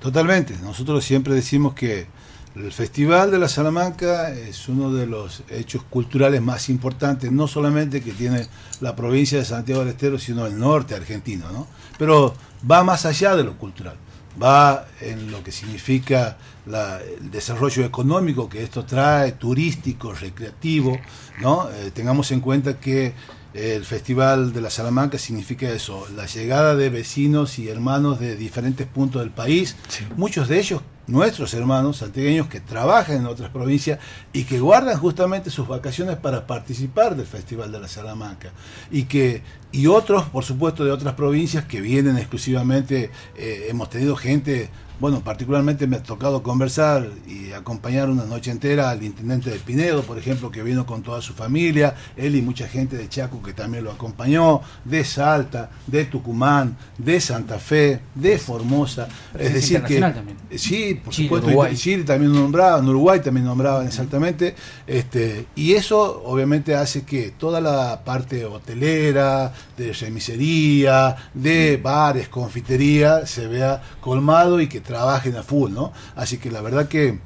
Totalmente. Nosotros siempre decimos que el Festival de la Salamanca es uno de los hechos culturales más importantes, no solamente que tiene la provincia de Santiago del Estero, sino el norte argentino, ¿no? Pero va más allá de lo cultural, va en lo que significa el desarrollo económico que esto trae, turístico, recreativo, ¿no? Eh, tengamos en cuenta que el Festival de la Salamanca significa eso, la llegada de vecinos y hermanos de diferentes puntos del país, muchos de ellos nuestros hermanos santiagueños que trabajan en otras provincias y que guardan justamente sus vacaciones para participar del Festival de la Salamanca y que y otros por supuesto de otras provincias que vienen exclusivamente eh, hemos tenido gente bueno, particularmente me ha tocado conversar y acompañar una noche entera al intendente de Pinedo, por ejemplo, que vino con toda su familia, él y mucha gente de Chaco que también lo acompañó, de Salta, de Tucumán, de Santa Fe, de Formosa. Es, decir que también. sí, por supuesto, Uruguay. Chile también nombraban, Uruguay también nombraban exactamente, este, y eso obviamente hace que toda la parte hotelera, de remisería, de bares, confitería, se vea colmado y que trabajen a full, ¿no? Así que la verdad que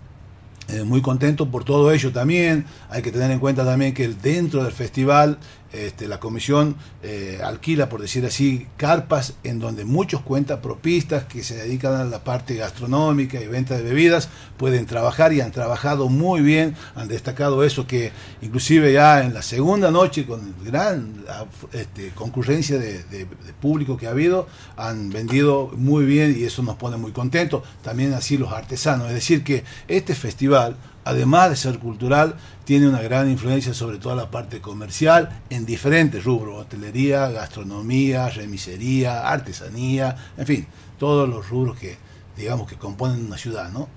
eh, muy contento por todo ello también. Hay que tener en cuenta también que dentro del festival este, la comisión eh, alquila, por decir así, carpas en donde muchos cuentapropistas que se dedican a la parte gastronómica y venta de bebidas pueden trabajar y han trabajado muy bien, han destacado eso que inclusive ya en la segunda noche con gran este, concurrencia de, público que ha habido, han vendido muy bien y eso nos pone muy contentos, también así los artesanos, es decir que este festival además de ser cultural, tiene una gran influencia sobre toda la parte comercial en diferentes rubros, hotelería, gastronomía, remisería, artesanía, en fin, todos los rubros que digamos que componen una ciudad, ¿no?